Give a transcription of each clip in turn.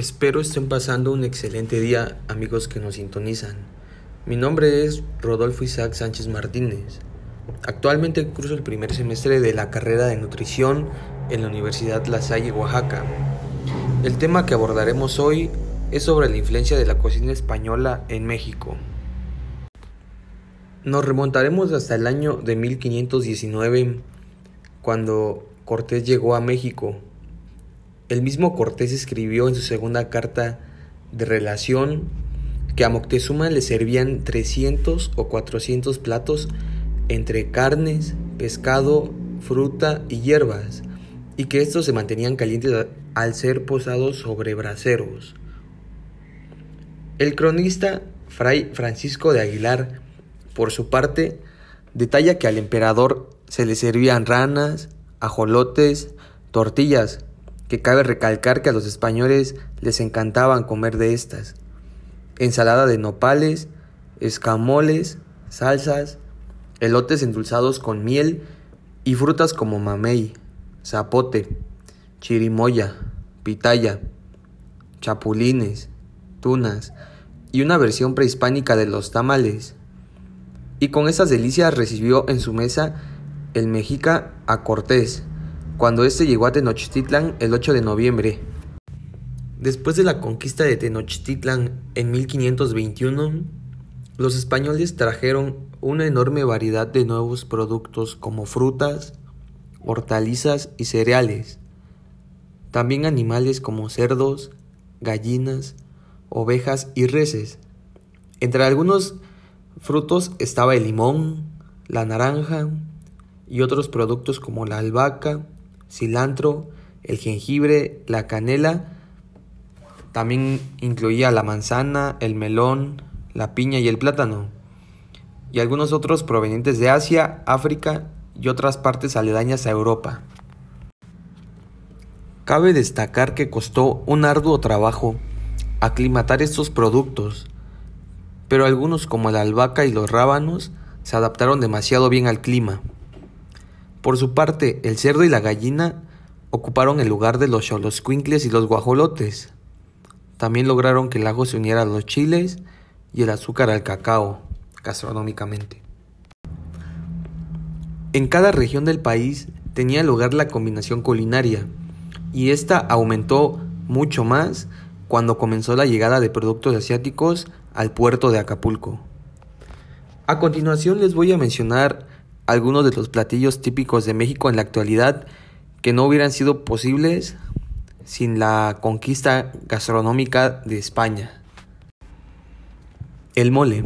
Espero estén pasando un excelente día, amigos que nos sintonizan. Mi nombre es Rodolfo Isaac Sánchez Martínez. Actualmente curso el primer semestre de la carrera de nutrición en la Universidad La Salle, Oaxaca. El tema que abordaremos hoy es sobre la influencia de la cocina española en México. Nos remontaremos hasta el año de 1519, cuando Cortés llegó a México el mismo Cortés escribió en su segunda carta de relación que a Moctezuma le servían 300 o 400 platos entre carnes, pescado, fruta y hierbas, y que estos se mantenían calientes al ser posados sobre braseros. El cronista Fray Francisco de Aguilar, por su parte, detalla que al emperador se le servían ranas, ajolotes, tortillas, que cabe recalcar que a los españoles les encantaban comer de estas. Ensalada de nopales, escamoles, salsas, elotes endulzados con miel y frutas como mamey, zapote, chirimoya, pitaya, chapulines, tunas y una versión prehispánica de los tamales. Y con estas delicias recibió en su mesa el mexica a Cortés, cuando éste llegó a Tenochtitlan el 8 de noviembre. Después de la conquista de Tenochtitlan en 1521, los españoles trajeron una enorme variedad de nuevos productos como frutas, hortalizas y cereales. También animales como cerdos, gallinas, ovejas y reses. Entre algunos frutos estaba el limón, la naranja y otros productos como la albahaca, cilantro, el jengibre, la canela. También incluía la manzana, el melón, la piña y el plátano. Y algunos otros provenientes de Asia, África y otras partes aledañas a Europa. Cabe destacar que costó un arduo trabajo aclimatar estos productos, pero algunos como la albahaca y los rábanos se adaptaron demasiado bien al clima. Por su parte, el cerdo y la gallina ocuparon el lugar de los choloscuincles y los guajolotes. También lograron que el ajo se uniera a los chiles y el azúcar al cacao, gastronómicamente. En cada región del país tenía lugar la combinación culinaria, y esta aumentó mucho más cuando comenzó la llegada de productos asiáticos al puerto de Acapulco. A continuación les voy a mencionar algunos de los platillos típicos de México en la actualidad que no hubieran sido posibles sin la conquista gastronómica de España. El mole.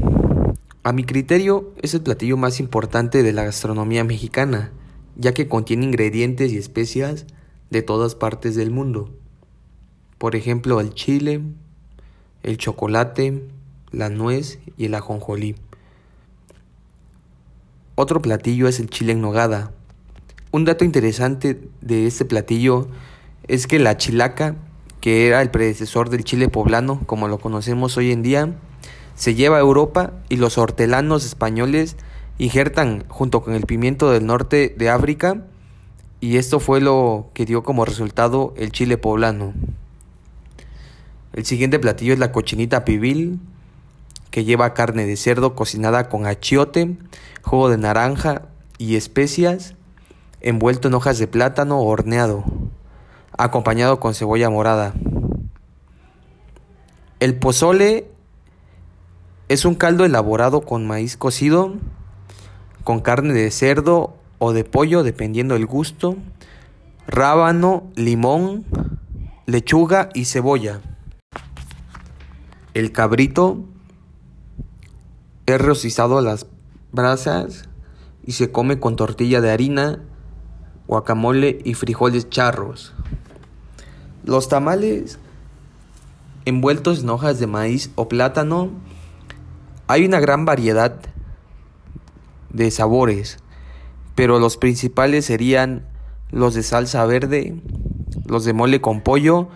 A mi criterio es el platillo más importante de la gastronomía mexicana, ya que contiene ingredientes y especias de todas partes del mundo. Por ejemplo, el chile, el chocolate, la nuez y el ajonjolí. Otro platillo es el chile en nogada. Un dato interesante de este platillo es que la chilaca, que era el predecesor del chile poblano, como lo conocemos hoy en día, se lleva a Europa y los hortelanos españoles injertan junto con el pimiento del norte de África y esto fue lo que dio como resultado el chile poblano. El siguiente platillo es la cochinita pibil, que lleva carne de cerdo cocinada con achiote, jugo de naranja y especias, envuelto en hojas de plátano horneado, acompañado con cebolla morada. El pozole es un caldo elaborado con maíz cocido, con carne de cerdo o de pollo, dependiendo del gusto, rábano, limón, lechuga y cebolla. El cabrito es rostizado a las brasas y se come con tortilla de harina, guacamole y frijoles charros. Los tamales envueltos en hojas de maíz o plátano, hay una gran variedad de sabores, pero los principales serían los de salsa verde, los de mole con pollo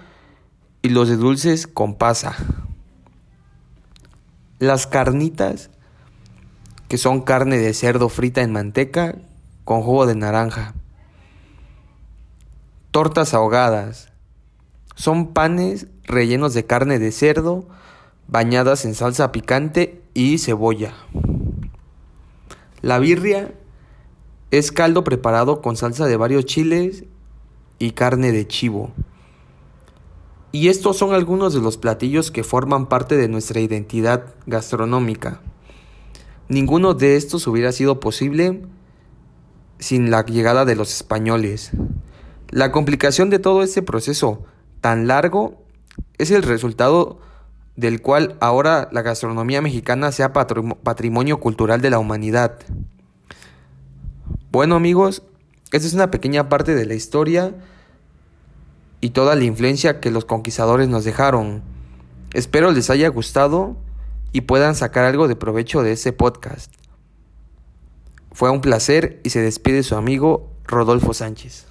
y los de dulces con pasa. Las carnitas que son carne de cerdo frita en manteca con jugo de naranja. Tortas ahogadas. Son panes rellenos de carne de cerdo, bañadas en salsa picante y cebolla. La birria es caldo preparado con salsa de varios chiles y carne de chivo. Y estos son algunos de los platillos que forman parte de nuestra identidad gastronómica. Ninguno de estos hubiera sido posible sin la llegada de los españoles. La complicación de todo este proceso tan largo es el resultado del cual ahora la gastronomía mexicana sea patrimonio cultural de la humanidad. Bueno amigos, esta es una pequeña parte de la historia y toda la influencia que los conquistadores nos dejaron. Espero les haya gustado y puedan sacar algo de provecho de este podcast. Fue un placer y se despide su amigo Rodolfo Sánchez.